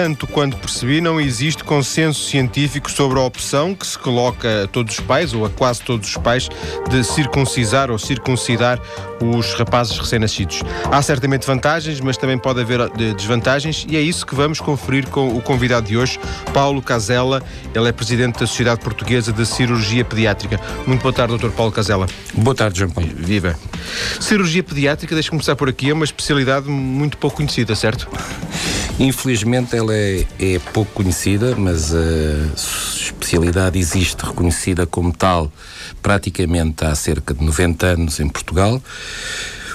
Tanto quanto percebi, não existe consenso científico sobre a opção que se coloca a todos os pais, ou a quase todos os pais, de circuncisar ou circuncidar os rapazes recém-nascidos. Há certamente vantagens, mas também pode haver eh, desvantagens, e é isso que vamos conferir com o convidado de hoje, Paulo Casella. Ele é presidente da Sociedade Portuguesa de Cirurgia Pediátrica. Muito boa tarde, Dr. Paulo Casella. Boa tarde, João Paulo. Viva. Cirurgia pediátrica, deixe-me começar por aqui, é uma especialidade muito pouco conhecida, certo? Infelizmente ela é, é pouco conhecida, mas a especialidade existe reconhecida como tal praticamente há cerca de 90 anos em Portugal.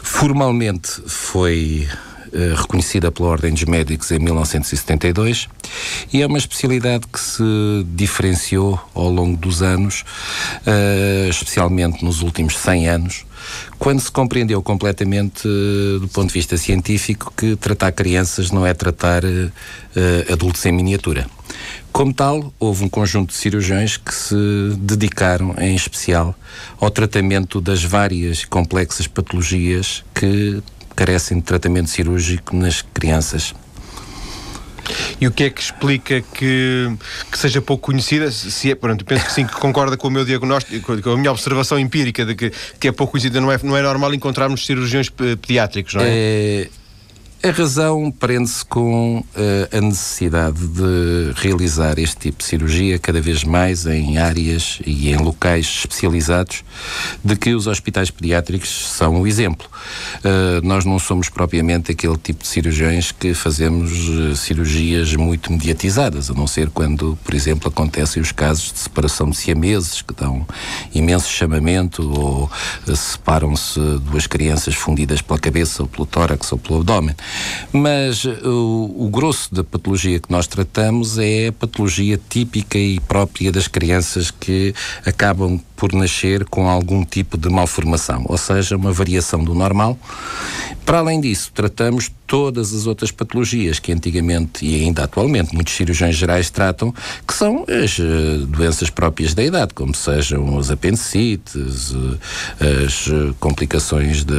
Formalmente foi uh, reconhecida pela Ordem dos Médicos em 1972 e é uma especialidade que se diferenciou ao longo dos anos, uh, especialmente nos últimos 100 anos, quando se compreendeu completamente, uh, do ponto de vista científico, que tratar crianças não é tratar uh, adultos em miniatura. Como tal, houve um conjunto de cirurgiões que se dedicaram, em especial, ao tratamento das várias complexas patologias que carecem de tratamento cirúrgico nas crianças. E o que é que explica que, que seja pouco conhecida? Se é, pronto, penso que sim, que concorda com o meu diagnóstico, com a minha observação empírica de que, que é pouco conhecida. Não é, não é normal encontrarmos cirurgiões pediátricos, não é? é a razão prende-se com uh, a necessidade de realizar este tipo de cirurgia cada vez mais em áreas e em locais especializados de que os hospitais pediátricos são o exemplo. Uh, nós não somos propriamente aquele tipo de cirurgiões que fazemos uh, cirurgias muito mediatizadas, a não ser quando, por exemplo, acontecem os casos de separação de siameses que dão imenso chamamento ou separam-se duas crianças fundidas pela cabeça ou pelo tórax ou pelo abdômen. Mas uh, o, o grosso da patologia que nós tratamos é a patologia típica e própria das crianças que acabam por nascer com algum tipo de malformação, ou seja, uma variação do normal. Para além disso, tratamos todas as outras patologias que antigamente e ainda atualmente muitos cirurgiões gerais tratam, que são as uh, doenças próprias da idade, como sejam os apendicites, uh, as complicações de,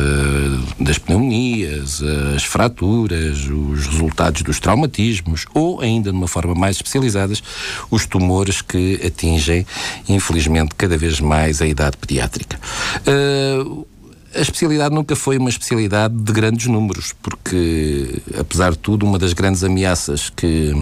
das pneumonias, as fraturas, os resultados dos traumatismos ou, ainda de uma forma mais especializadas, os tumores que atingem, infelizmente, cada vez mais a idade pediátrica. Uh, a especialidade nunca foi uma especialidade de grandes números, porque, apesar de tudo, uma das grandes ameaças que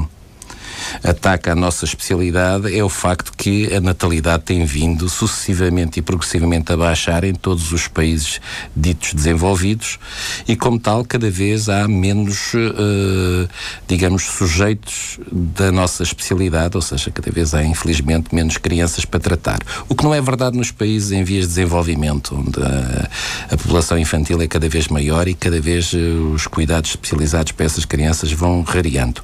ataca a nossa especialidade é o facto que a natalidade tem vindo sucessivamente e progressivamente a baixar em todos os países ditos desenvolvidos e, como tal, cada vez há menos, uh, digamos, sujeitos da nossa especialidade, ou seja, cada vez há, infelizmente, menos crianças para tratar. O que não é verdade nos países em vias de desenvolvimento, onde a, a população infantil é cada vez maior e cada vez uh, os cuidados especializados para essas crianças vão rareando.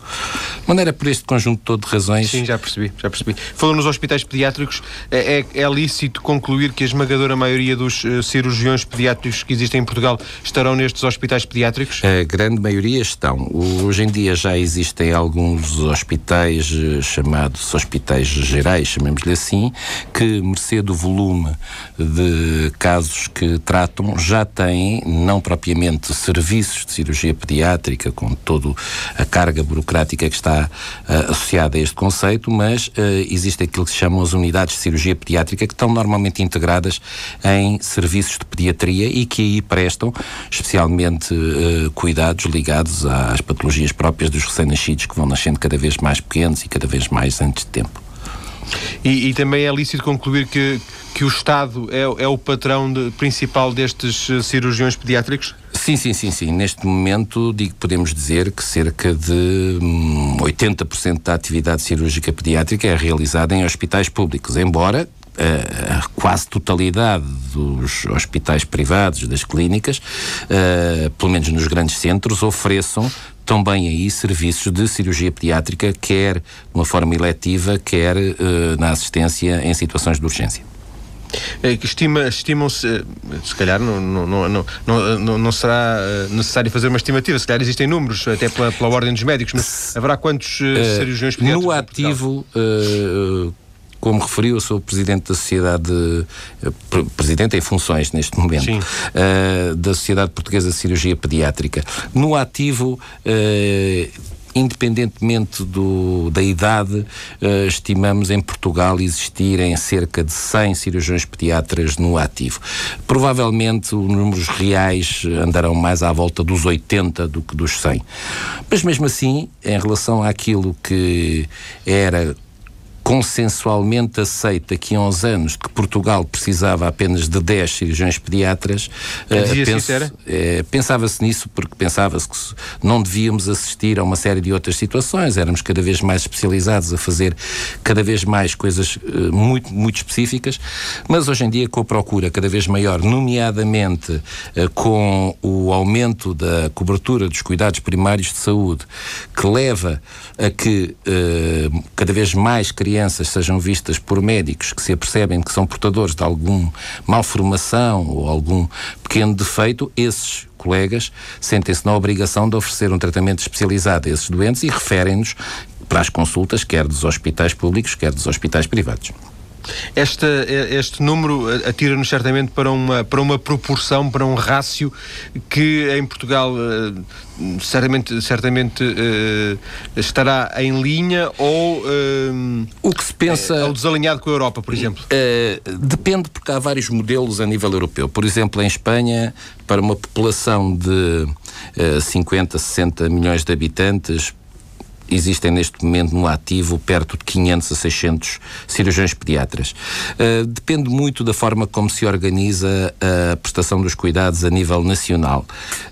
De maneira por este conjunto conjunto todo de razões. Sim, já percebi, já percebi. Falou nos hospitais pediátricos, é, é, é lícito concluir que a esmagadora maioria dos uh, cirurgiões pediátricos que existem em Portugal estarão nestes hospitais pediátricos? A grande maioria estão. Hoje em dia já existem alguns hospitais uh, chamados hospitais gerais, chamemos-lhe assim, que, mercê do volume de casos que tratam, já têm, não propriamente serviços de cirurgia pediátrica, com toda a carga burocrática que está uh, associada a este conceito, mas uh, existe aquilo que se chamam as unidades de cirurgia pediátrica, que estão normalmente integradas em serviços de pediatria e que aí prestam especialmente uh, cuidados ligados às patologias próprias dos recém-nascidos, que vão nascendo cada vez mais pequenos e cada vez mais antes de tempo. E, e, também é lícito concluir que, que o Estado é, é o patrão de, principal destes eh, cirurgiões pediátricos? Sim, sim, sim, sim. Neste momento digo, podemos dizer que cerca de 80% hum, da atividade cirúrgica pediátrica é realizada em hospitais públicos, embora eh, a quase totalidade dos hospitais privados, das clínicas, uh, pelo menos nos grandes centros, ofereçam também aí serviços de cirurgia pediátrica, quer de uma forma eletiva, quer uh, na assistência em situações de urgência. É estima, estimam-se, eh, se calhar não, não, não, não, não será eh, necessário fazer uma estimativa, se calhar existem números, até pela, pela ordem dos médicos, mas haverá quantos cirurgiões pediátricos? No ativo, como referiu, eu sou presidente da Sociedade, presidente em funções neste momento, uh, da Sociedade Portuguesa de Cirurgia Pediátrica. No ativo, uh, independentemente do, da idade, uh, estimamos em Portugal existirem cerca de 100 cirurgiões pediatras no ativo. Provavelmente os números reais andarão mais à volta dos 80 do que dos 100. Mas mesmo assim, em relação àquilo que era consensualmente aceita que há uns anos que Portugal precisava apenas de 10 cirurgiões pediatras. Uh, penso, uh, Pensava-se nisso porque pensava-se que não devíamos assistir a uma série de outras situações, éramos cada vez mais especializados a fazer cada vez mais coisas uh, muito, muito específicas, mas hoje em dia com a procura cada vez maior, nomeadamente com o aumento da cobertura dos cuidados primários de saúde, que leva a que cada vez mais crianças crianças sejam vistas por médicos que se apercebem que são portadores de alguma malformação ou algum pequeno defeito, esses colegas sentem-se na obrigação de oferecer um tratamento especializado a esses doentes e referem-nos para as consultas, quer dos hospitais públicos, quer dos hospitais privados. Este, este número atira-nos certamente para uma, para uma proporção, para um rácio que em Portugal eh, certamente, certamente uh, estará em linha ou uh, o que se pensa é, ou desalinhado com a Europa, por exemplo? Uh, depende porque há vários modelos a nível europeu. Por exemplo, em Espanha, para uma população de 50, 60 milhões de habitantes, existem neste momento no ativo perto de 500 a 600 cirurgiões pediatras. Uh, depende muito da forma como se organiza a prestação dos cuidados a nível nacional.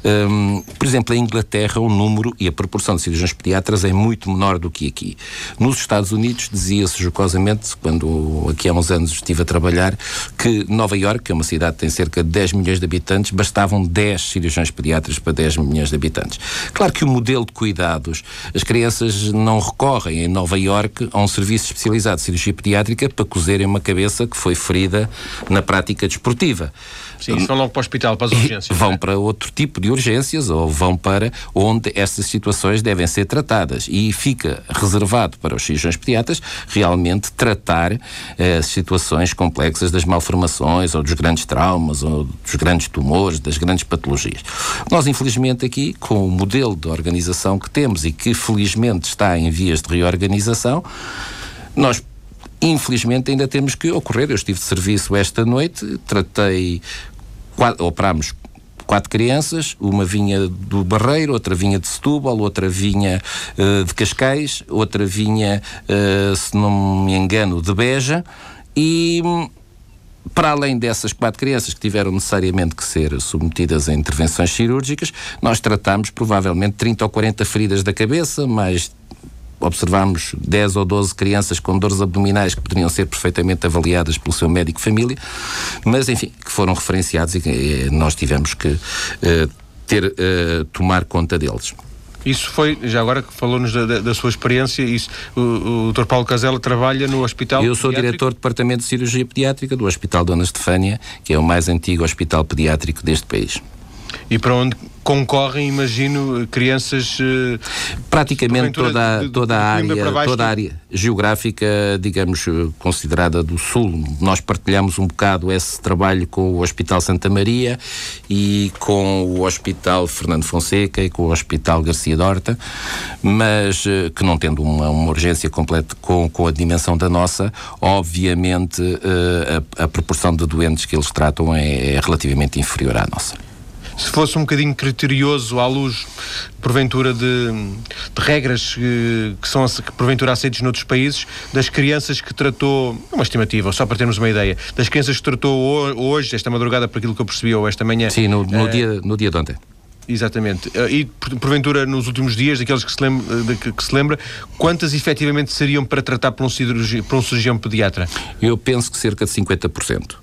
Um, por exemplo, em Inglaterra, o número e a proporção de cirurgiões pediatras é muito menor do que aqui. Nos Estados Unidos, dizia-se jocosamente, quando aqui há uns anos estive a trabalhar, que Nova York, que é uma cidade que tem cerca de 10 milhões de habitantes, bastavam 10 cirurgiões pediatras para 10 milhões de habitantes. Claro que o modelo de cuidados, as crianças crianças não recorrem em Nova Iorque a um serviço especializado de cirurgia pediátrica para cozerem uma cabeça que foi ferida na prática desportiva. Sim, vão logo para o hospital, para as urgências. Vão é? para outro tipo de urgências ou vão para onde essas situações devem ser tratadas. E fica reservado para os cirurgiões pediatras realmente tratar eh, situações complexas das malformações ou dos grandes traumas ou dos grandes tumores, das grandes patologias. Nós, infelizmente, aqui, com o modelo de organização que temos e que felizmente está em vias de reorganização, nós infelizmente ainda temos que ocorrer. Eu estive de serviço esta noite, tratei, operámos quatro crianças, uma vinha do Barreiro, outra vinha de Setúbal, outra vinha uh, de Cascais, outra vinha, uh, se não me engano, de Beja, e para além dessas quatro crianças que tiveram necessariamente que ser submetidas a intervenções cirúrgicas, nós tratamos provavelmente 30 ou 40 feridas da cabeça, mais observámos 10 ou 12 crianças com dores abdominais que poderiam ser perfeitamente avaliadas pelo seu médico família, mas enfim, que foram referenciados e eh, nós tivemos que uh, ter, uh, tomar conta deles. Isso foi, já agora que falou-nos da, da, da, sua experiência, isso, o, o Dr. Paulo Casella trabalha no Hospital Eu sou pediátrico? diretor do Departamento de Cirurgia Pediátrica do Hospital Dona Estefânia, que é o mais antigo hospital pediátrico deste país. E para onde concorrem, imagino, crianças. Uh, Praticamente toda, de, toda, a área, toda a área geográfica, digamos, eh, considerada do Sul. Nós partilhamos um bocado esse trabalho com o Hospital Santa Maria e com o Hospital Fernando Fonseca e com o Hospital Garcia Dorta, mas uh, que não tendo uma, uma urgência completa com, com a dimensão da nossa, obviamente a, a, proporção de doentes que eles tratam é, é relativamente inferior à nossa se fosse um bocadinho criterioso à luz, porventura, de, de regras que, que, são que porventura aceitos noutros países, das crianças que tratou, uma estimativa, só para termos uma ideia, das crianças que tratou hoje, esta madrugada, por aquilo que eu percebi, ou esta manhã. Sim, no, no, uh, dia, no dia de ontem. Exatamente. Eh, e, porventura, nos últimos dias, daqueles que se lembra, eh, que se lembra quantas efetivamente seriam para tratar por um, cirurgi, por um cirurgião pediatra? Eu penso que cerca de 50%.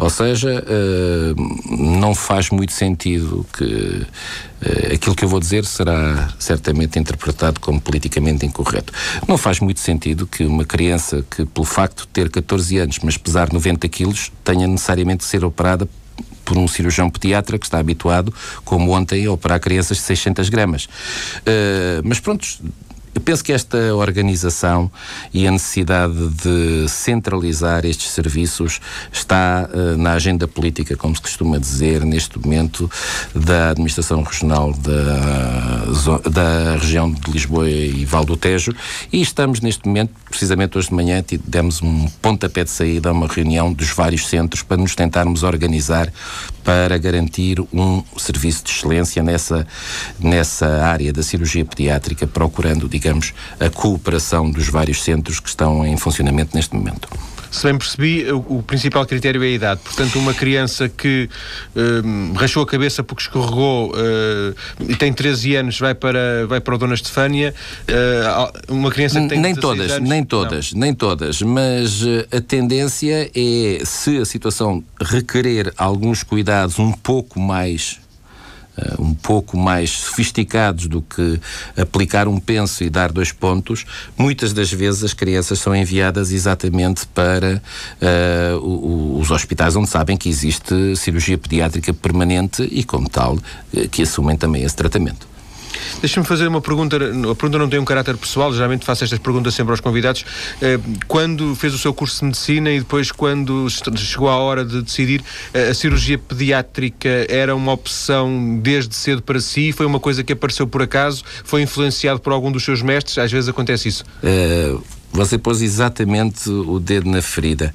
Ou seja, uh, não faz muito sentido que uh, aquilo que eu vou dizer será certamente interpretado como politicamente incorreto. Não faz muito sentido que uma criança que, pelo facto de ter 14 anos, mas pesar 90 quilos, tenha necessariamente de ser operada por um cirurgião pediatra que está habituado, como ontem, a operar crianças de 600 gramas. Uh, mas pronto, Eu penso que esta organização e a necessidade de centralizar estes serviços está uh, na agenda política, como se costuma dizer, neste momento, da Administração Regional da, da região de Lisboa e Val do Tejo. E estamos neste momento, precisamente hoje de manhã, demos um pontapé de saída a uma reunião dos vários centros para nos tentarmos organizar para garantir um serviço de excelência nessa, nessa área da cirurgia pediátrica, procurando, digamos, a cooperação dos vários centros que estão em funcionamento neste momento. Se bem percebi, o, o, principal critério é a idade. Portanto, uma criança que uh, rachou a cabeça porque escorregou uh, e tem 13 anos vai para, vai para o Dona Estefânia. Uh, uma criança que tem nem todas, anos, nem todas, não. nem todas. Mas a tendência é, se a situação requerer alguns cuidados um pouco mais uh, um pouco mais sofisticados do que aplicar um penso e dar dois pontos, muitas das vezes as crianças são enviadas exatamente para uh, os hospitais onde sabem que existe cirurgia pediátrica permanente e, como tal, uh, que assumem também esse tratamento. Deixa-me fazer uma pergunta, a pergunta não tem um caráter pessoal, geralmente faço estas perguntas sempre aos convidados. Eh, quando fez o seu curso de medicina e depois quando chegou a hora de decidir, eh, a cirurgia pediátrica era uma opção desde cedo para si? Foi uma coisa que apareceu por acaso? Foi influenciado por algum dos seus mestres? Às vezes acontece isso. Uh você pôs exatamente o dedo na ferida.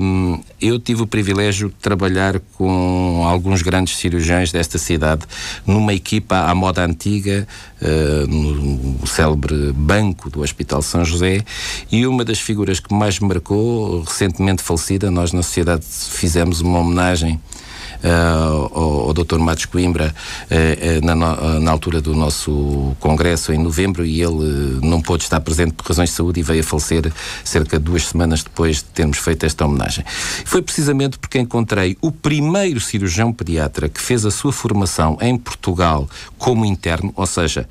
Um, eu tive o privilégio de trabalhar com alguns grandes cirurgiões desta cidade numa equipa à moda antiga, uh, no célebre banco do Hospital São José, e uma das figuras que mais me marcou, recentemente falecida, nós na sociedade fizemos uma homenagem ao, ao Dr. Matos Coimbra uh, na, na, altura do nosso congresso em novembro e ele não pôde estar presente por razões de saúde e veio a falecer cerca de duas semanas depois de termos feito esta homenagem. Foi precisamente porque encontrei o primeiro cirurgião pediatra que fez a sua formação em Portugal como interno, ou seja,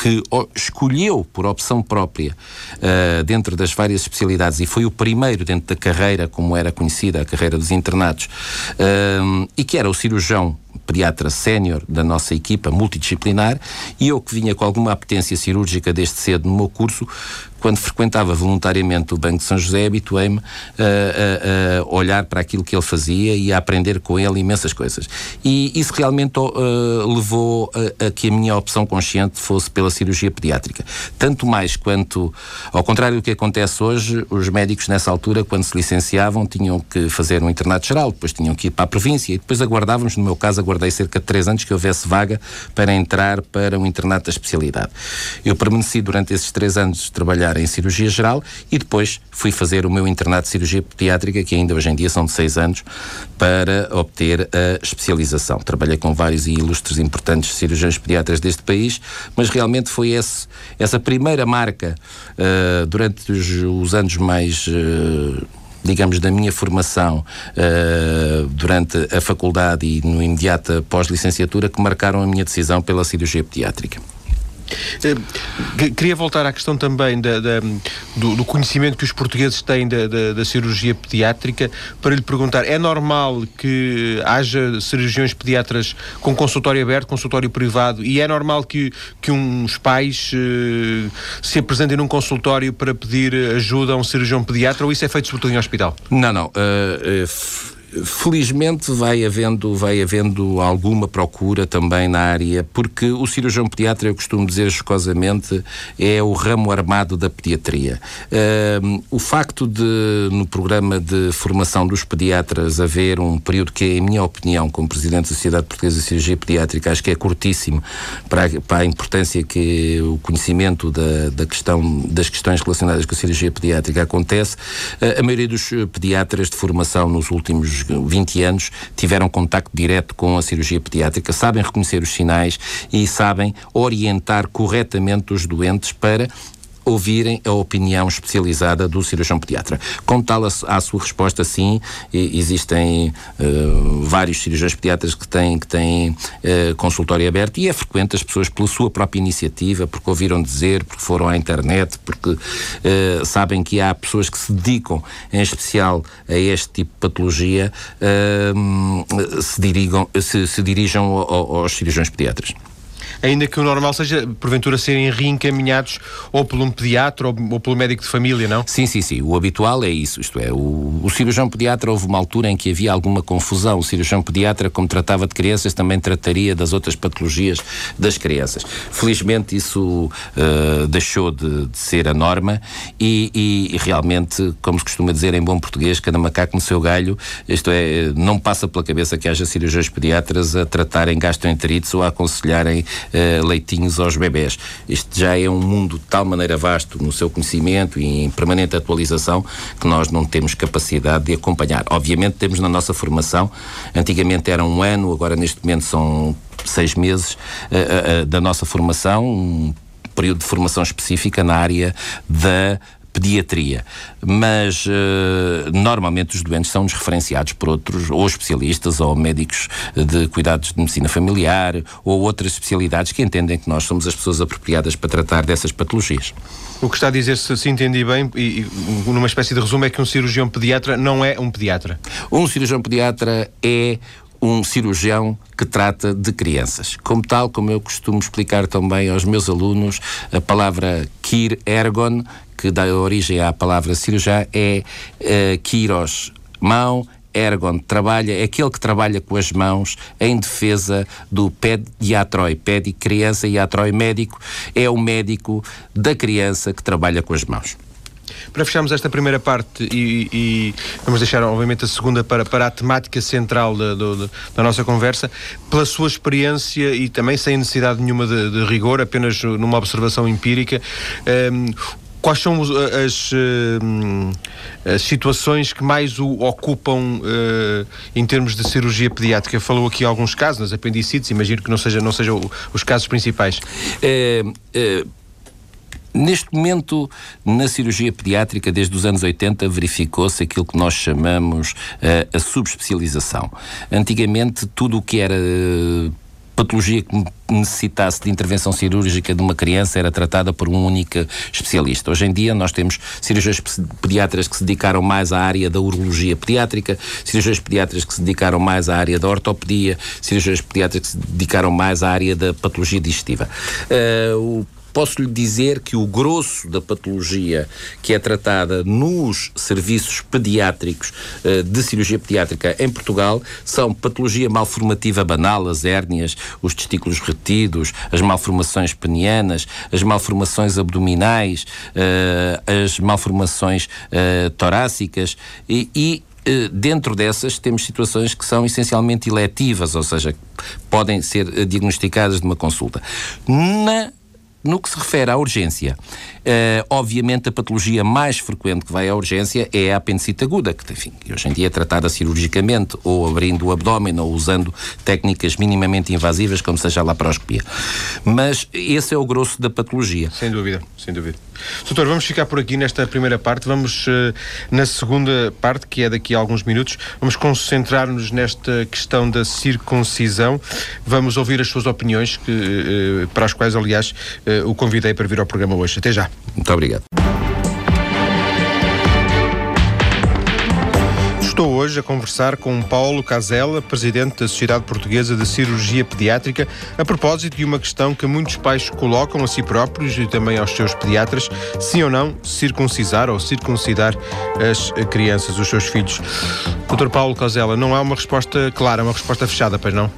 que escolheu por opção própria uh, dentro das várias especialidades e foi o primeiro dentro da carreira, como era conhecida, a carreira dos internados, uh, e que era o cirurgião pediatra sénior da nossa equipa multidisciplinar e eu que vinha com alguma apetência cirúrgica desde cedo no meu curso, quando frequentava voluntariamente o Banco de São José, habituei-me a, a, olhar para aquilo que ele fazia e a aprender com ele imensas coisas. E isso realmente uh, levou a, a, que a minha opção consciente fosse pela cirurgia pediátrica. Tanto mais quanto, ao contrário do que acontece hoje, os médicos nessa altura, quando se licenciavam, tinham que fazer um internato geral, depois tinham que ir para a província e depois aguardávamos, no meu caso, aguardei cerca de três anos que houvesse vaga para entrar para o internato da especialidade. Eu permaneci durante esses três anos de trabalhar em cirurgia geral e depois fui fazer o meu internato de cirurgia pediátrica, que ainda hoje em dia são de seis anos, para obter a especialização. Trabalhei com vários e ilustres importantes cirurgiões pediatras deste país, mas realmente foi esse, essa primeira marca uh, durante os, os, anos mais. Uh, digamos, da minha formação uh, durante a faculdade e no imediato pós-licenciatura que marcaram a minha decisão pela cirurgia pediátrica. Eh, queria voltar à questão também da, da, do, do, conhecimento que os portugueses têm da, da, cirurgia pediátrica para lhe perguntar: é normal que haja cirurgiões pediatras com consultório aberto, consultório privado, e é normal que, que uns pais uh, se apresentem num consultório para pedir ajuda a um cirurgião pediatra ou isso é feito sobretudo em hospital? Não, não. Uh, uh felizmente vai havendo, vai havendo alguma procura também na área, porque o cirurgião pediatra, eu costumo dizer jocosamente, é o ramo armado da pediatria. Uh, o facto de, no programa de formação dos pediatras, haver um período que, em minha opinião, como Presidente da Sociedade Portuguesa de Cirurgia Pediátrica, acho que é curtíssimo para, a, para a importância que o conhecimento da, da questão, das questões relacionadas com a cirurgia pediátrica acontece, uh, a maioria dos pediatras de formação nos últimos 20 anos tiveram contacto direto com a cirurgia pediátrica, sabem reconhecer os sinais e sabem orientar corretamente os doentes para ouvirem a opinião especializada do cirurgião pediatra. Com tal à sua resposta, sim, existem uh, vários cirurgiões pediatras que têm, que têm uh, consultório aberto e é frequente as pessoas pela sua própria iniciativa, porque ouviram dizer, porque foram à internet, porque uh, sabem que há pessoas que se dedicam em especial a este tipo de patologia, se, dirigam, se, se aos cirurgiões pediatras. Ainda que o normal seja, porventura, serem reencaminhados ou por um pediatra ou, ou pelo médico de família, não? Sim, sim, sim. O habitual é isso. Isto é, o, o cirurgião pediatra houve uma altura em que havia alguma confusão. O cirurgião pediatra, como tratava de crianças, também trataria das outras patologias das crianças. Felizmente isso uh, deixou de, de, ser a norma e, e, e, realmente, como se costuma dizer em bom português, cada macaco no seu galho, isto é, não passa pela cabeça que haja cirurgiões pediatras a tratarem gastroenterites ou a aconselharem uh, leitinhos aos bebés. Isto já é um mundo de tal maneira vasto no seu conhecimento e em permanente atualização que nós não temos capacidade de acompanhar. Obviamente temos na nossa formação, antigamente era um ano, agora neste momento são seis meses uh, uh, da nossa formação, um período de formação específica na área da pediatria, mas uh, normalmente os doentes são referenciados por outros, ou especialistas, ou médicos de cuidados de medicina familiar, ou outras especialidades que entendem que nós somos as pessoas apropriadas para tratar dessas patologias. O que está a dizer, se, se entendi bem, e, e numa espécie de resumo, é que um cirurgião pediatra não é um pediatra. Um cirurgião pediatra é um cirurgião que trata de crianças. Como tal, como eu costumo explicar também aos meus alunos, a palavra kir ergon, que dá origem à palavra cirurgião, é uh, kiros, mão, ergon trabalha, é aquele que trabalha com as mãos em defesa do pediatroi, pedi criança e atroi médico, é o médico da criança que trabalha com as mãos. Para fecharmos esta primeira parte e, e vamos deixar, obviamente, a segunda para, para a temática central da, da nossa conversa, pela sua experiência e também sem necessidade nenhuma de, de rigor, apenas numa observação empírica, um, ehm, Quais são as, uh, as, situações que mais o ocupam uh, em termos de cirurgia pediátrica? Falou aqui alguns casos, nas apendicites, imagino que não sejam não seja os casos principais. É, é Neste momento, na cirurgia pediátrica, desde os anos 80, verificou-se aquilo que nós chamamos uh, a subespecialização. Antigamente, tudo o que era uh, patologia que necessitasse de intervenção cirúrgica de uma criança era tratada por um único especialista. Hoje em dia nós temos cirurgiões pediatras que se dedicaram mais à área da urologia pediátrica, cirurgiões pediatras que se dedicaram mais à área da ortopedia, cirurgiões pediatras que se dedicaram mais à área da patologia digestiva. Uh, o posso lhe dizer que o grosso da patologia que é tratada nos serviços pediátricos uh, de cirurgia pediátrica em Portugal são patologia malformativa banal, as hérnias, os testículos retidos, as malformações penianas, as malformações abdominais, uh, as malformações uh, torácicas e, e dentro dessas temos situações que são essencialmente eletivas, ou seja, podem ser diagnosticadas de uma consulta. Na no que se refere à urgência, uh, obviamente a patologia mais frequente que vai à urgência é a apendicite aguda, que enfim, hoje em dia é tratada cirurgicamente, ou abrindo o abdômen, ou usando técnicas minimamente invasivas, como seja a laparoscopia. Mas esse é o grosso da patologia. Sem dúvida, sem dúvida. Doutor, vamos ficar por aqui nesta primeira parte. Vamos uh, na segunda parte, que é daqui a alguns minutos, vamos concentrar-nos nesta questão da circuncisão. Vamos ouvir as suas opiniões, que, uh, para as quais, aliás, o convidei para vir ao programa hoje. Até já. Muito obrigado. Estou hoje a conversar com Paulo Casella, presidente da Sociedade Portuguesa de Cirurgia Pediátrica, a propósito de uma questão que muitos pais colocam a si próprios e também aos seus pediatras, sim ou não circuncisar ou circuncidar as crianças, os seus filhos. Dr. Paulo Casella, não há uma resposta clara, uma resposta fechada, pois não?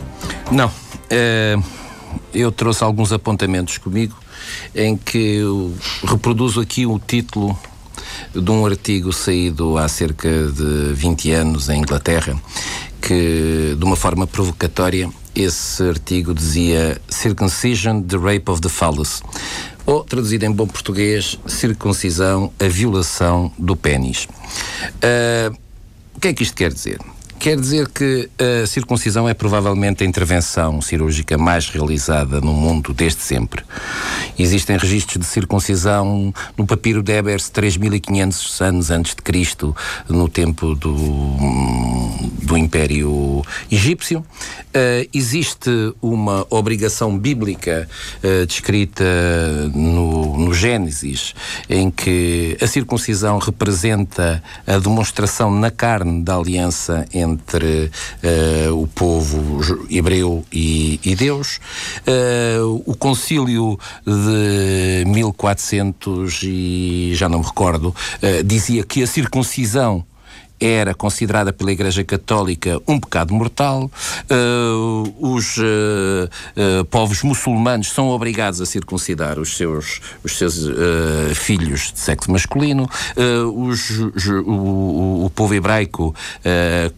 Não. É, eu trouxe alguns apontamentos comigo em que eu reproduzo aqui o título de um artigo saído há cerca de 20 anos em Inglaterra, que, de uma forma provocatória, esse artigo dizia Circumcision, the Rape of the Phallus. Ou, traduzido em bom português, circuncisão, a violação do pênis. Uh, o que é que isto quer dizer? Quer dizer que a circuncisão é provavelmente a intervenção cirúrgica mais realizada no mundo desde sempre. Existem registros de circuncisão no papiro de Ebers 3500 anos antes de Cristo, no tempo do, do Império Egípcio. Uh, existe uma obrigação bíblica uh, descrita no, no Gênesis, em que a circuncisão representa a demonstração na carne da aliança entre entre uh, o povo hebreu e, e Deus. Uh, o concílio de 1400 e já não me recordo, uh, dizia que a circuncisão era considerada pela Igreja Católica um pecado mortal. Uh, os uh, uh, povos muçulmanos são obrigados a circuncidar os seus, os seus filhos de sexo masculino. Os, o, o, povo hebraico,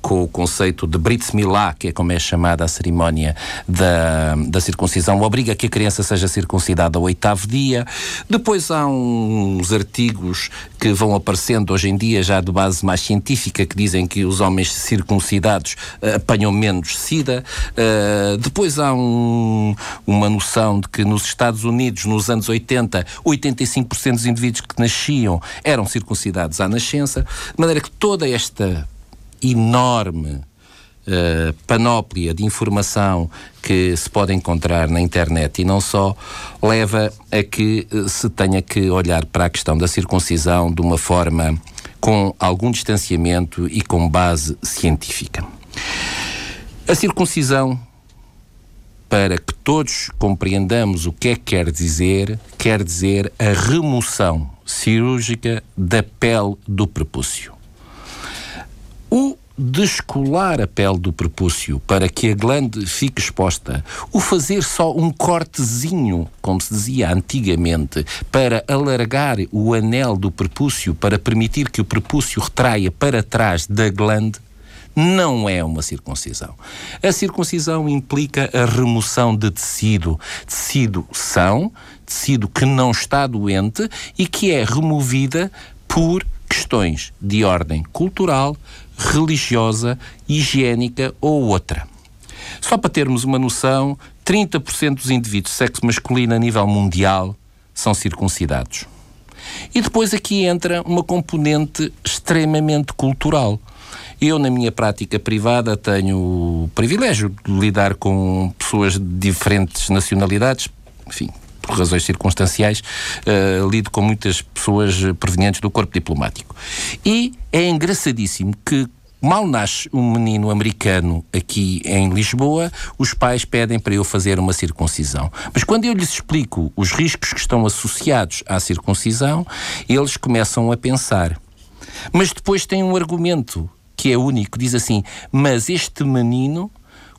com o conceito de Brit Milá, que é como é chamada a cerimónia da, da circuncisão, obriga que a criança seja circuncidada ao oitavo dia. Depois há uns artigos que vão aparecendo hoje em dia já de base mais científica que dizem que os homens circuncidados uh, apanham menos sida. Uh, depois há um, uma noção de que nos Estados Unidos, nos anos 80, 85% dos indivíduos que nasciam eram circuncidados à nascença. De maneira que toda esta enorme Uh, panóplia de informação que se pode encontrar na internet e não só, leva a que uh, se tenha que olhar para a questão da circuncisão de uma forma com algum distanciamento e com base científica. A circuncisão, para que todos compreendamos o que é que quer dizer, quer dizer a remoção cirúrgica da pele do prepúcio. O descolar a pele do prepúcio para que a glande fique exposta, o fazer só um cortezinho, como se dizia antigamente, para alargar o anel do prepúcio, para permitir que o prepúcio retraia para trás da glande, não é uma circuncisão. A circuncisão implica a remoção de tecido, tecido são, tecido que não está doente e que é removida por questões de ordem cultural, religiosa, higiênica ou outra. Só para termos uma noção, 30% dos indivíduos de sexo masculino a nível mundial são circuncidados. E depois aqui entra uma componente extremamente cultural. Eu, na minha prática privada, tenho o privilégio de lidar com pessoas de diferentes nacionalidades, enfim, por razões circunstanciais, uh, lido com muitas pessoas provenientes do corpo diplomático. E é engraçadíssimo que Mal nasce um menino americano aqui em Lisboa, os pais pedem para eu fazer uma circuncisão. Mas quando eu lhes explico os riscos que estão associados à circuncisão, eles começam a pensar. Mas depois tem um argumento que é único: diz assim, mas este menino,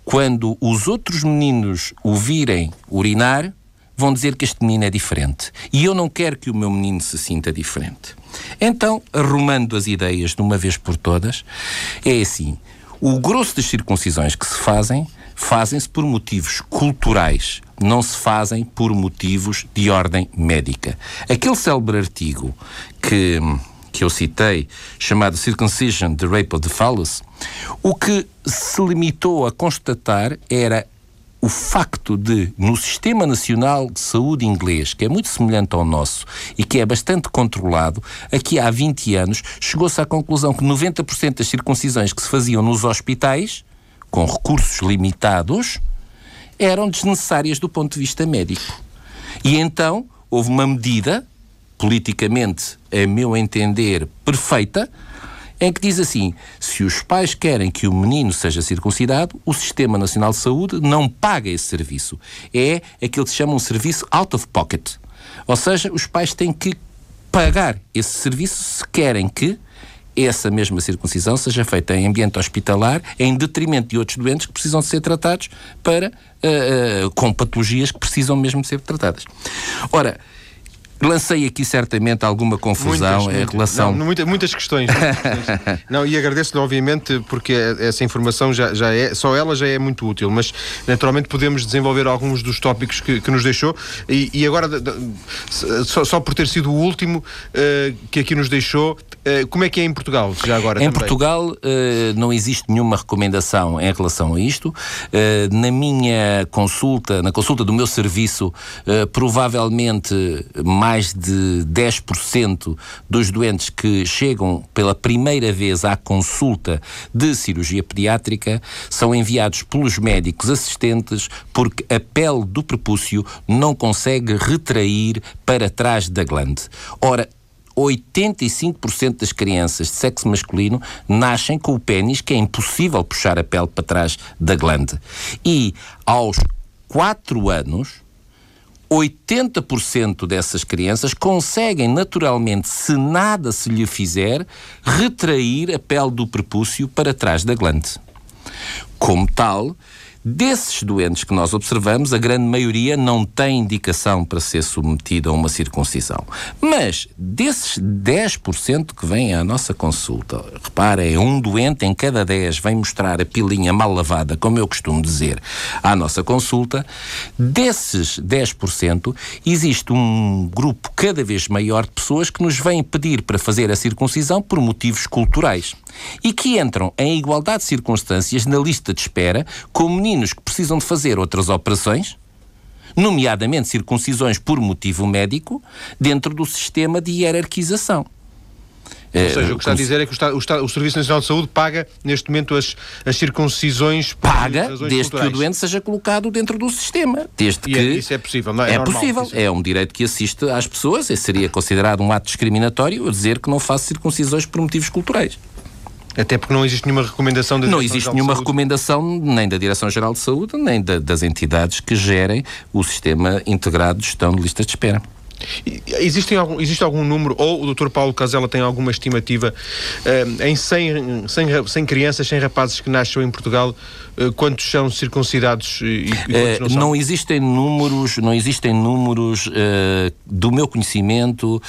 quando os outros meninos o virem urinar, vão dizer que este menino é diferente. E eu não quero que o meu menino se sinta diferente. Então, arrumando as ideias de uma vez por todas, é assim: o grosso das circuncisões que se fazem, fazem-se por motivos culturais, não se fazem por motivos de ordem médica. Aquele célebre artigo que, que eu citei, chamado Circumcision, the Rape of the Phallus, o que se limitou a constatar era o facto de, no Sistema Nacional de Saúde inglês, que é muito semelhante ao nosso e que é bastante controlado, aqui há 20 anos chegou-se à conclusão que 90% das circuncisões que se faziam nos hospitais, com recursos limitados, eram desnecessárias do ponto de vista médico. E então houve uma medida, politicamente, a meu entender, perfeita, em que diz assim: se os pais querem que o menino seja circuncidado, o Sistema Nacional de Saúde não paga esse serviço. É aquilo que se chama um serviço out of pocket. Ou seja, os pais têm que pagar esse serviço se querem que essa mesma circuncisão seja feita em ambiente hospitalar, em detrimento de outros doentes que precisam de ser tratados para, uh, uh, com patologias que precisam mesmo de ser tratadas. Ora, Lancei aqui certamente alguma confusão muitas, em relação. Não, muitas, muitas questões. não, e agradeço-lhe, obviamente, porque essa informação já, já é. Só ela já é muito útil, mas naturalmente podemos desenvolver alguns dos tópicos que, que nos deixou. E, e agora, só, só, por ter sido o último uh, que aqui nos deixou, uh, como é que é em Portugal, já agora? Em também? Portugal uh, não existe nenhuma recomendação em relação a isto. na minha consulta, na consulta do meu serviço, provavelmente mais de 10% dos doentes que chegam pela primeira vez à consulta de cirurgia pediátrica são enviados pelos médicos assistentes porque a pele do prepúcio não consegue retrair para trás da glande. Ora, 85% das crianças de sexo masculino nascem com o pênis que é impossível puxar a pele para trás da glande. E aos 4 anos, 80% dessas crianças conseguem naturalmente, se nada se lhe fizer, retrair a pele do prepúcio para trás da glande. Como tal, Desses doentes que nós observamos, a grande maioria não tem indicação para ser submetida a uma circuncisão. Mas desses 10% que vêm à nossa consulta, reparem, é um doente em cada 10 vem mostrar a pilinha mal lavada, como eu costumo dizer, à nossa consulta, desses 10%, existe um grupo cada vez maior de pessoas que nos vêm pedir para fazer a circuncisão por motivos culturais e que entram em igualdade de circunstâncias na lista de espera com meninos que precisam de fazer outras operações, nomeadamente circuncisões por motivo médico, dentro do sistema de hierarquização. Ou seja, o que está a dizer é que o, Estado, o, Estado, o, Serviço Nacional de Saúde paga, neste momento, as, as circuncisões Paga, desde culturais. que o doente seja colocado dentro do sistema. Desde e que... É, isso é possível, não é? É, é possível. É um direito que assiste às pessoas e seria considerado um ato discriminatório dizer que não faço circuncisões por motivos culturais. Até porque não existe nenhuma recomendação da Não existe nenhuma recomendação nem da Direção-Geral de Saúde, nem da, das entidades que gerem o sistema integrado de gestão de listas de espera. Existem algum, existe algum número, ou o Dr. Paulo Casella tem alguma estimativa uh, em 100, 100, 100 crianças, 100 rapazes que nascem em Portugal, quantos são circuncidados e, e quantos não são? Não existem números, não existem números uh, do meu conhecimento,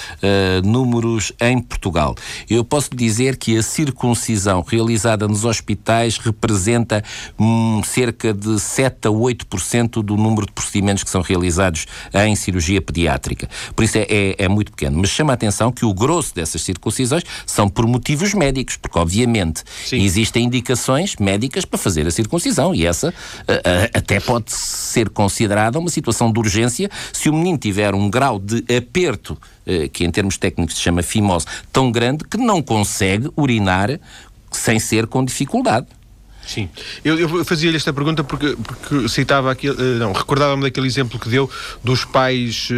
números em Portugal. Eu posso dizer que a circuncisão realizada nos hospitais representa hum, cerca de 7 a 8% do número de procedimentos que são realizados em cirurgia pediátrica. Por isso é, é, é, muito pequeno. Mas chama a atenção que o grosso dessas circuncisões são por motivos médicos, porque obviamente Sim. existem indicações médicas para fazer a circuncisão e essa uh, uh, até pode ser considerada uma situação de urgência se o menino tiver um grau de aperto, uh, que em termos técnicos se chama fimose, tão grande que não consegue urinar sem ser com dificuldade. Sim. Eu, eu fazia-lhe esta pergunta porque, porque citava aqui, não, recordava-me daquele exemplo que deu dos pais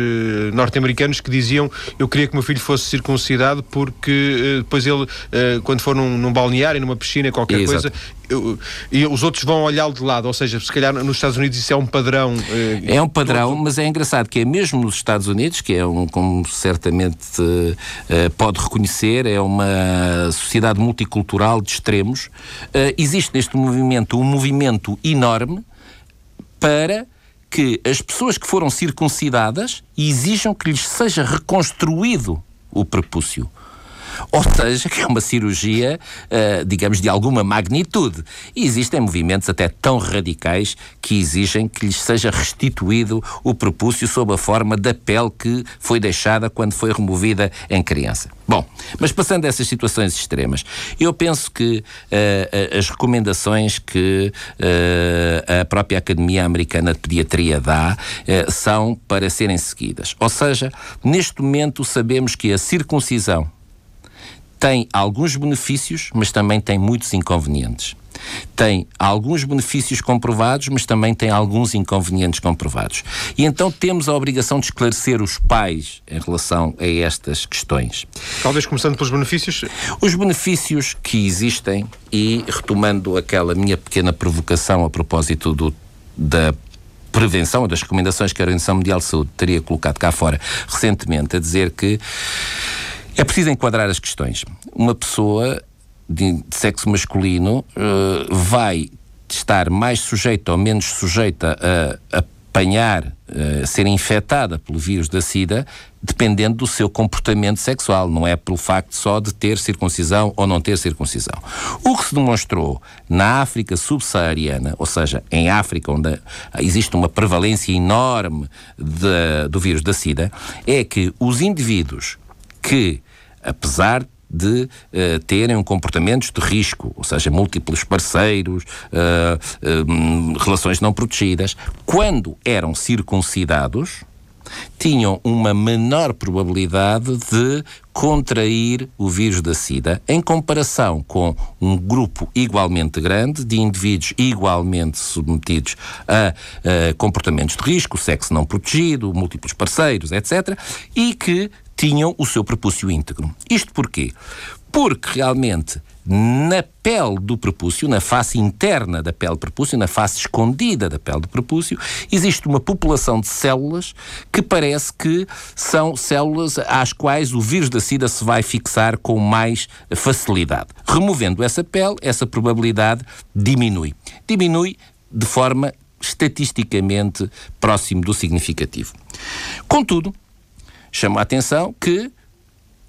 norte-americanos que diziam eu queria que o meu filho fosse circuncidado porque depois ele, quando for num, num balneário, numa piscina, qualquer Exato. coisa, e os outros vão olhá-lo de lado, ou seja, se calhar nos Estados Unidos isso é um padrão. Eh, é um padrão, todo... mas é engraçado que é mesmo nos Estados Unidos, que é um, como certamente uh, pode reconhecer, é uma sociedade multicultural de extremos, uh, existe neste movimento um movimento enorme para que as pessoas que foram circuncidadas exijam que lhes seja reconstruído o prepúcio. Ou seja, que é uma cirurgia, uh, digamos, de alguma magnitude. E existem movimentos até tão radicais que exigem que lhes seja restituído o prepúcio sob a forma da pele que foi deixada quando foi removida em criança. Bom, mas passando a essas situações extremas, eu penso que uh, as recomendações que uh, a própria Academia Americana de Pediatria dá uh, são para serem seguidas. Ou seja, neste momento sabemos que a circuncisão tem alguns benefícios, mas também tem muitos inconvenientes. Tem alguns benefícios comprovados, mas também tem alguns inconvenientes comprovados. E então temos a obrigação de esclarecer os pais em relação a estas questões. Talvez começando pelos benefícios? Os benefícios que existem, e retomando aquela minha pequena provocação a propósito do, da prevenção, das recomendações que a Organização Mundial de Saúde teria colocado cá fora recentemente, a dizer que é preciso enquadrar as questões. Uma pessoa de, de sexo masculino uh, vai estar mais sujeita ou menos sujeita a, apanhar, a ser infectada pelo vírus da SIDA, dependendo do seu comportamento sexual, não é pelo facto só de ter circuncisão ou não ter circuncisão. O que se demonstrou na África subsaariana, ou seja, em África, onde existe uma prevalência enorme de, do vírus da SIDA, é que os indivíduos que apesar de uh, terem comportamentos de risco, ou seja, múltiplos parceiros, uh, relações não protegidas, quando eram circuncidados, tinham uma menor probabilidade de contrair o vírus da SIDA em comparação com um grupo igualmente grande de indivíduos igualmente submetidos a, a comportamentos de risco, sexo não protegido, múltiplos parceiros, etc., e que tinham o seu prepúcio íntegro. Isto porquê? Porque realmente na pele do prepúcio, na face interna da pele do prepúcio, na face escondida da pele do prepúcio, existe uma população de células que parece que são células às quais o vírus da SIDA se vai fixar com mais facilidade. Removendo essa pele, essa probabilidade diminui. Diminui de forma estatisticamente próximo do significativo. Contudo, chama a atenção que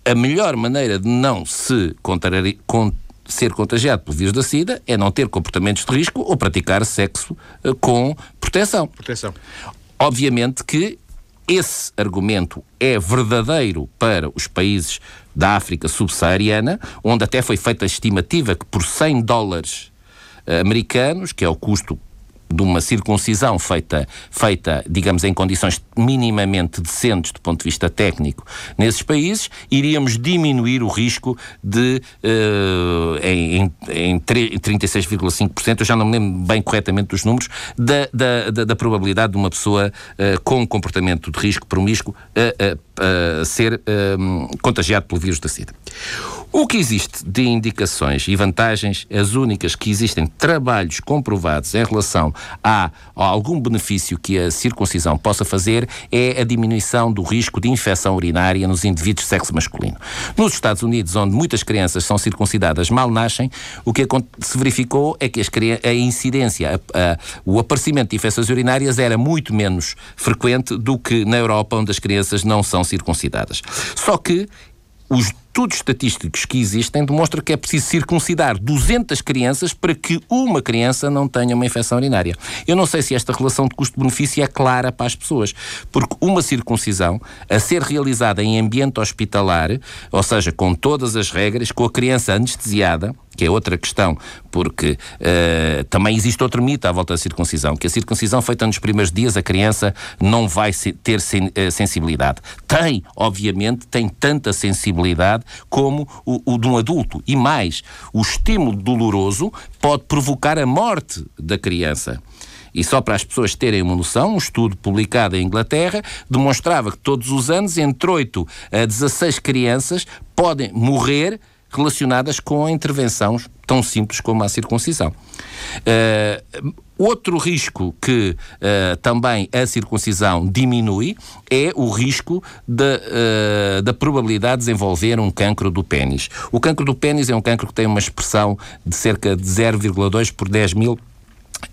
a melhor maneira de não se ser contagiado pelo vírus da SIDA é não ter comportamentos de risco ou praticar sexo uh, com proteção. Proteção. Obviamente que esse argumento é verdadeiro para os países da África subsaariana, onde até foi feita a estimativa que por 100 dólares uh, americanos, que é o custo de uma circuncisão feita, feita, digamos, em condições minimamente decentes do ponto de vista técnico nesses países, iríamos diminuir o risco de, uh, em, em 36,5%, eu já não me lembro bem corretamente dos números, da, da, da, da probabilidade de uma pessoa uh, com comportamento de risco promíscuo uh, ser contagiado pelo vírus da SIDA. O que existe de indicações e vantagens, as únicas que existem, trabalhos comprovados em relação a, a, algum benefício que a circuncisão possa fazer, é a diminuição do risco de infecção urinária nos indivíduos de sexo masculino. Nos Estados Unidos, onde muitas crianças são circuncidadas mal nascem, o que se verificou é que as, a incidência, a, a, o aparecimento de infecções urinárias era muito menos frequente do que na Europa, onde as crianças não são circuncidadas. Só que os estudos estatísticos que existem demonstram que é preciso circuncidar 200 crianças para que uma criança não tenha uma infecção urinária. Eu não sei se esta relação de custo-benefício é clara para as pessoas, porque uma circuncisão, a ser realizada em ambiente hospitalar, ou seja, com todas as regras, com a criança anestesiada, que é outra questão, porque uh, também existe outro mito à volta da circuncisão, que a circuncisão feita nos primeiros dias a criança não vai ter uh, sensibilidade. Tem, obviamente, tem tanta sensibilidade como o, o de um adulto. E mais, o estímulo doloroso pode provocar a morte da criança. E só para as pessoas terem uma noção, um estudo publicado em Inglaterra demonstrava que todos os anos, entre 8 a 16 crianças podem morrer relacionadas com a intervenção tão simples como a circuncisão. Uh, outro risco que uh, também a circuncisão diminui é o risco de, uh, da probabilidade de desenvolver um cancro do pênis. O cancro do pênis é um cancro que tem uma expressão de cerca de 0,2 por 10 mil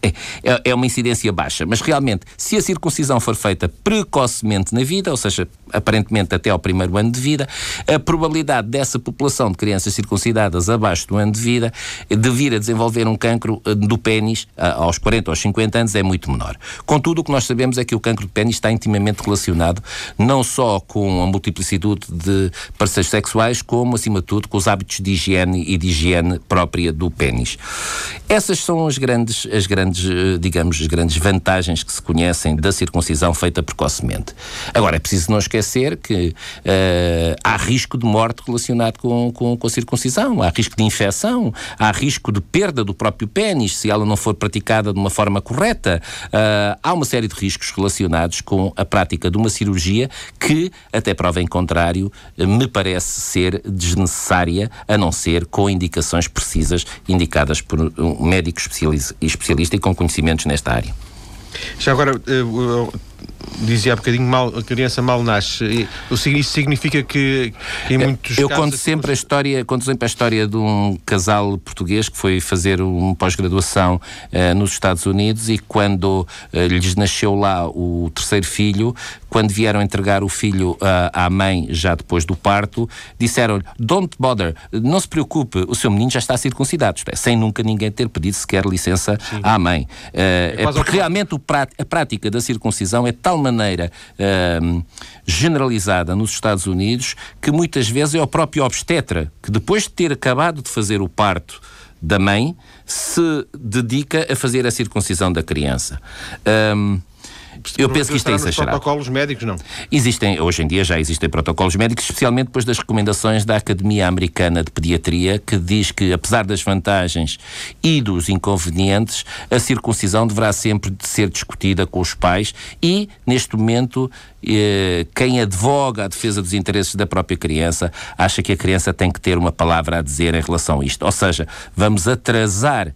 é, é, é uma incidência baixa, mas realmente, se a circuncisão for feita precocemente na vida, ou seja, aparentemente até ao primeiro ano de vida, a probabilidade dessa população de crianças circuncidadas abaixo do ano de vida de vir a desenvolver um cancro eh, do pênis aos 40 ou 50 anos é muito menor. Contudo, o que nós sabemos é que o cancro do pênis está intimamente relacionado não só com a multiplicidade de parceiros sexuais, como, acima de tudo, com os hábitos de higiene e de higiene própria do pênis. Essas são as grandes, as grandes, eh, digamos, as grandes vantagens que se conhecem da circuncisão feita precocemente. Agora, é preciso não esquecer que uh, há risco de morte relacionado com, com, com, a circuncisão, há risco de infecção, há risco de perda do próprio pênis se ela não for praticada de uma forma correta. Uh, há uma série de riscos relacionados com a prática de uma cirurgia que, até prova em contrário, me parece ser desnecessária, a não ser com indicações precisas indicadas por um médico especialista e com conhecimentos nesta área. Já agora, uh, dizia há bocadinho, mal, a criança mal nasce. Isso significa que em muitos Eu casos... conto sempre a história, conto sempre a história de um casal português que foi fazer uma pós-graduação uh, nos Estados Unidos e quando uh, lhes nasceu lá o terceiro filho, quando vieram entregar o filho uh, à mãe já depois do parto, disseram-lhe: Don't bother, não se preocupe, o seu menino já está circuncidado, é, sem nunca ninguém ter pedido sequer licença Sim. à mãe. É, é porque realmente a prática da circuncisão é de tal maneira uh, generalizada nos Estados Unidos que muitas vezes é o próprio obstetra que, depois de ter acabado de fazer o parto, da mãe se dedica a fazer a circuncisão da criança. Um, Eu penso que isto é exagerado. protocolos médicos, não? Existem, hoje em dia já existem protocolos médicos, especialmente depois das recomendações da Academia Americana de Pediatria, que diz que, apesar das vantagens e dos inconvenientes, a circuncisão deverá sempre ser discutida com os pais e, neste momento, eh, quem advoga a defesa dos interesses da própria criança acha que a criança tem que ter uma palavra a dizer em relação a isto. Ou seja, vamos atrasar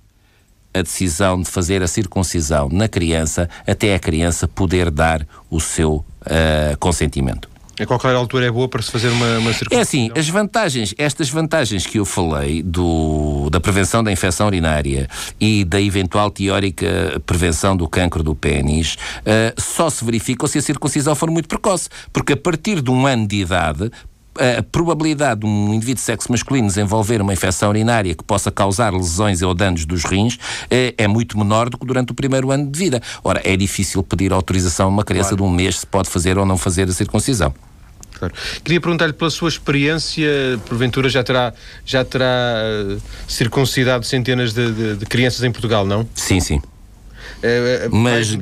a decisão de fazer a circuncisão na criança até a criança poder dar o seu uh, consentimento. A qualquer altura é boa para se fazer uma, uma circuncisão? É assim, as vantagens, estas vantagens que eu falei do, da prevenção da infecção urinária e da eventual teórica prevenção do cancro do pênis uh, só se verificam se a circuncisão for muito precoce, porque a partir de um ano de idade a probabilidade de um indivíduo de sexo masculino desenvolver uma infecção urinária que possa causar lesões ou danos dos rins é, é, muito menor do que durante o primeiro ano de vida. Ora, é difícil pedir autorização a uma criança claro. de um mês se pode fazer ou não fazer a circuncisão. Claro. Queria perguntar-lhe pela sua experiência, porventura já terá, já terá uh, circuncidado centenas de, de, de, crianças em Portugal, não? Sim, sim. É, é, Mas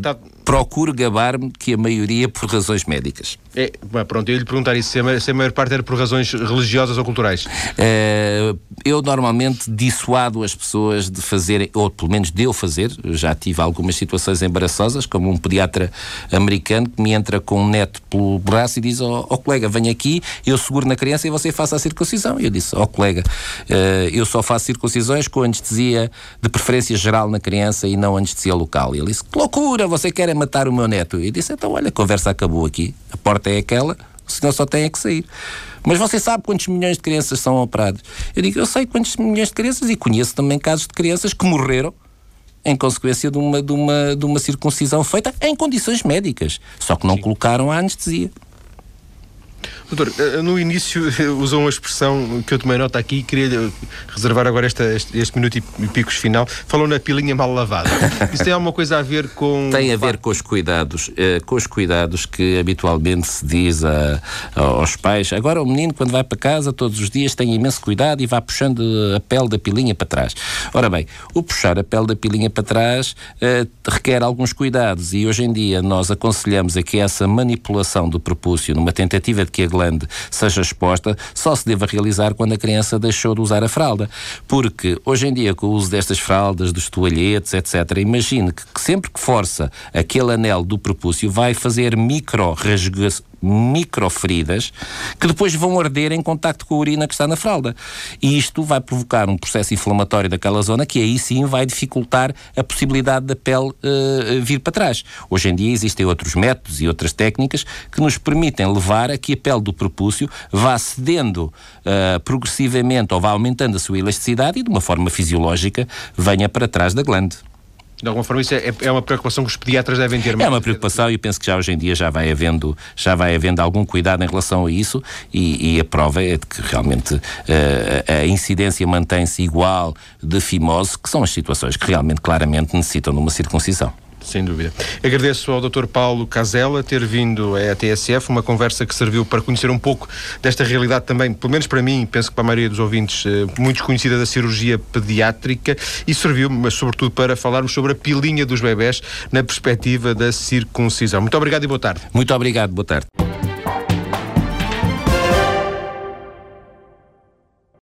procuro gabar-me que a maioria por razões médicas. É, pronto, eu ia lhe perguntar isso, se a, se a maior parte era por razões religiosas ou culturais. Uh, eu normalmente dissuado as pessoas de fazerem, ou pelo menos de eu fazer, eu já tive algumas situações embaraçosas, como um pediatra americano que me entra com um neto pelo braço e diz, ó oh, oh, colega, venha aqui, eu seguro na criança e você faça a circuncisão. Eu disse, ó oh, colega, uh, eu só faço circuncisões com anestesia de preferência geral na criança e não anestesia local. E ele disse, que loucura, você quer matar o meu neto. E disse, então olha, a conversa acabou aqui, a porta é aquela, o senhor só tem é que sair. Mas você sabe quantos milhões de crianças são operados? Eu digo, eu sei quantos milhões de crianças e conheço também casos de crianças que morreram em consequência de uma, de uma, de uma circuncisão feita em condições médicas, só que não Sim. colocaram a anestesia. Doutor, eh, no início usou uma expressão que eu tomei nota aqui e queria reservar agora esta, este, este, minuto e picos final. Falou na pilinha mal lavada. Isso tem alguma coisa a ver com. Tem a ver com os cuidados, eh, com os cuidados que habitualmente se diz a, aos pais. Agora o menino, quando vai para casa, todos os dias tem imenso cuidado e vai puxando a pele da pilinha para trás. Ora bem, o puxar a pele da pilinha para trás requer alguns cuidados e hoje em dia nós aconselhamos a que essa manipulação do propúcio, numa tentativa de que a seja exposta, só se deva realizar quando a criança deixou de usar a fralda. Porque hoje em dia, com o uso destas fraldas, dos toalhetes, etc., imagine que, que sempre que força aquele anel do propúcio, vai fazer micro microferidas que depois vão arder em contacto com a urina que está na fralda. E isto vai provocar um processo inflamatório daquela zona que aí sim vai dificultar a possibilidade da pele uh, vir para trás. Hoje em dia existem outros métodos e outras técnicas que nos permitem levar a que a pele do propúcio vá cedendo uh, progressivamente ou vá aumentando a sua elasticidade e de uma forma fisiológica venha para trás da glande. De alguma forma, isso é, é uma preocupação que os pediatras devem ter. É uma preocupação e penso que já hoje em dia já vai havendo, já vai havendo algum cuidado em relação a isso e, e a prova é de que realmente uh, a incidência mantém-se igual de fimose, que são as situações que realmente claramente necessitam de uma circuncisão. Sem dúvida. Agradeço ao Dr. Paulo Casella ter vindo à TSF, uma conversa que serviu para conhecer um pouco desta realidade também, pelo menos para mim, penso que para a maioria dos ouvintes, eh, muito desconhecida da cirurgia pediátrica e serviu, mas sobretudo para falarmos sobre a pilinha dos bebés na perspectiva da circuncisão. Muito obrigado e boa tarde. Muito obrigado, boa tarde.